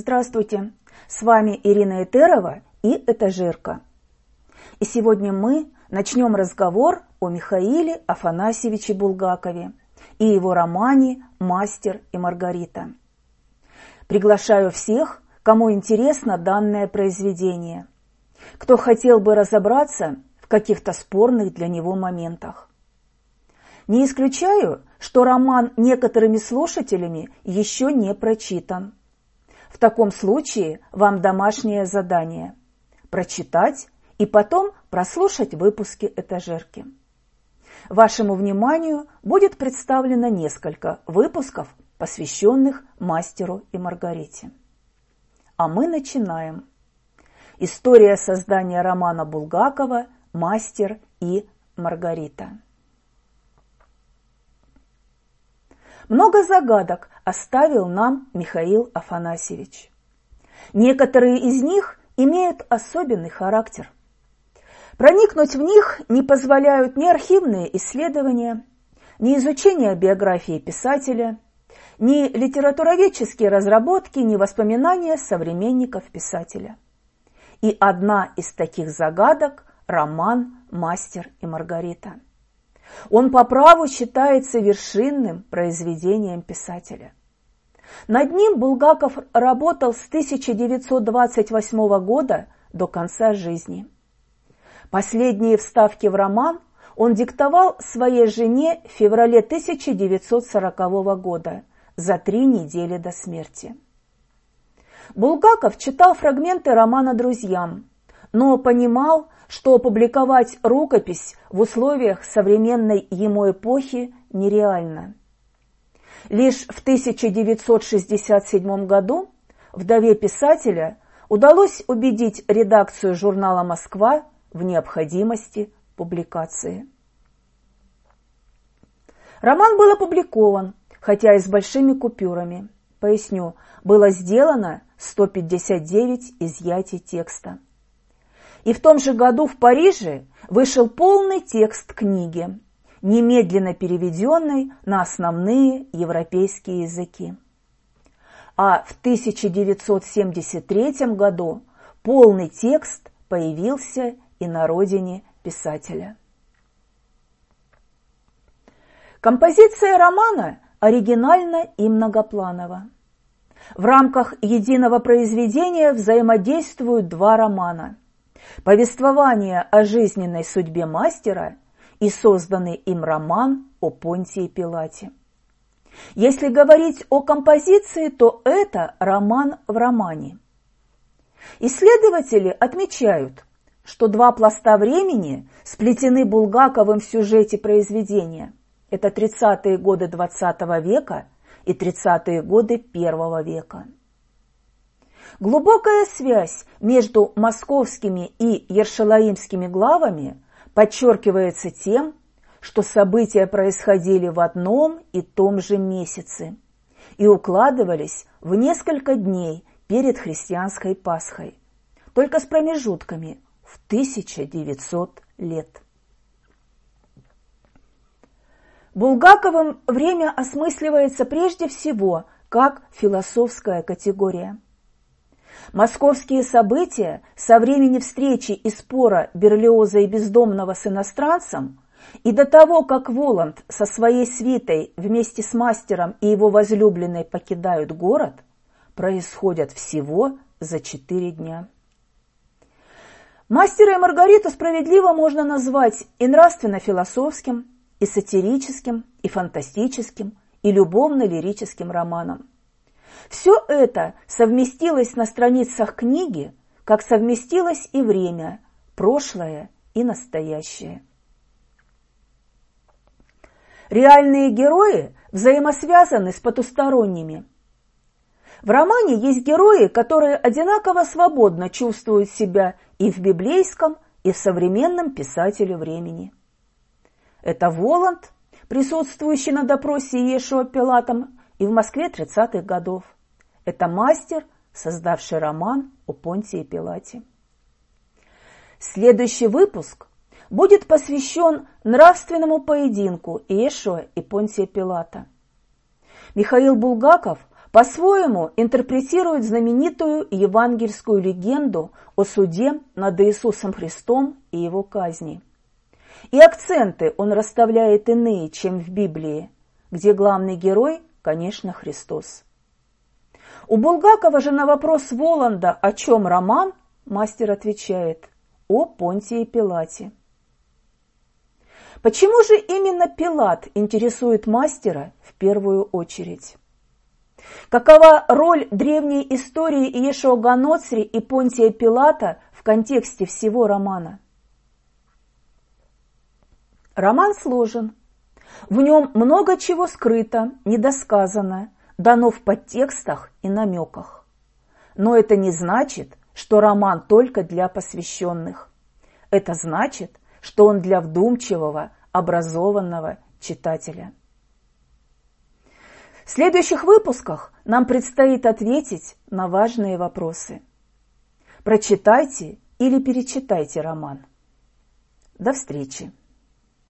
Здравствуйте! С вами Ирина Этерова и Этажерка. И сегодня мы начнем разговор о Михаиле Афанасьевиче Булгакове и его романе «Мастер и Маргарита». Приглашаю всех, кому интересно данное произведение, кто хотел бы разобраться в каких-то спорных для него моментах. Не исключаю, что роман некоторыми слушателями еще не прочитан – в таком случае вам домашнее задание – прочитать и потом прослушать выпуски этажерки. Вашему вниманию будет представлено несколько выпусков, посвященных мастеру и Маргарите. А мы начинаем. История создания романа Булгакова «Мастер и Маргарита». Много загадок оставил нам Михаил Афанасьевич. Некоторые из них имеют особенный характер. Проникнуть в них не позволяют ни архивные исследования, ни изучение биографии писателя, ни литературоведческие разработки, ни воспоминания современников писателя. И одна из таких загадок – роман «Мастер и Маргарита». Он по праву считается вершинным произведением писателя. Над ним Булгаков работал с 1928 года до конца жизни. Последние вставки в роман он диктовал своей жене в феврале 1940 года, за три недели до смерти. Булгаков читал фрагменты романа друзьям, но понимал, что опубликовать рукопись в условиях современной ему эпохи нереально. Лишь в 1967 году вдове писателя удалось убедить редакцию журнала «Москва» в необходимости публикации. Роман был опубликован, хотя и с большими купюрами. Поясню, было сделано 159 изъятий текста. И в том же году в Париже вышел полный текст книги, немедленно переведенный на основные европейские языки. А в 1973 году полный текст появился и на родине писателя. Композиция романа оригинальна и многопланова. В рамках единого произведения взаимодействуют два романа – повествование о жизненной судьбе мастера и созданный им роман о Понтии Пилате. Если говорить о композиции, то это роман в романе. Исследователи отмечают, что два пласта времени сплетены Булгаковым в сюжете произведения. Это 30-е годы XX века и 30-е годы I века. Глубокая связь между московскими и ершалаимскими главами подчеркивается тем, что события происходили в одном и том же месяце и укладывались в несколько дней перед христианской Пасхой, только с промежутками в 1900 лет. Булгаковым время осмысливается прежде всего как философская категория – Московские события со времени встречи и спора Берлиоза и Бездомного с иностранцем и до того, как Воланд со своей свитой вместе с мастером и его возлюбленной покидают город, происходят всего за четыре дня. Мастера и Маргариту справедливо можно назвать и нравственно-философским, и сатирическим, и фантастическим, и любовно-лирическим романом. Все это совместилось на страницах книги, как совместилось и время, прошлое и настоящее. Реальные герои взаимосвязаны с потусторонними. В романе есть герои, которые одинаково свободно чувствуют себя и в библейском, и в современном писателе времени. Это Воланд, присутствующий на допросе Иешуа Пилатом и в Москве 30-х годов. Это мастер, создавший роман о Понтии Пилате. Следующий выпуск будет посвящен нравственному поединку Иешуа и Понтия Пилата. Михаил Булгаков по-своему интерпретирует знаменитую евангельскую легенду о суде над Иисусом Христом и его казни. И акценты он расставляет иные, чем в Библии, где главный герой, конечно, Христос. У Булгакова же на вопрос Воланда, о чем роман, мастер отвечает о Понтии Пилате. Почему же именно Пилат интересует мастера в первую очередь? Какова роль древней истории Иешуа Ганоцри и Понтия Пилата в контексте всего романа? Роман сложен. В нем много чего скрыто, недосказано, дано в подтекстах и намеках. Но это не значит, что роман только для посвященных. Это значит, что он для вдумчивого, образованного читателя. В следующих выпусках нам предстоит ответить на важные вопросы. Прочитайте или перечитайте роман. До встречи!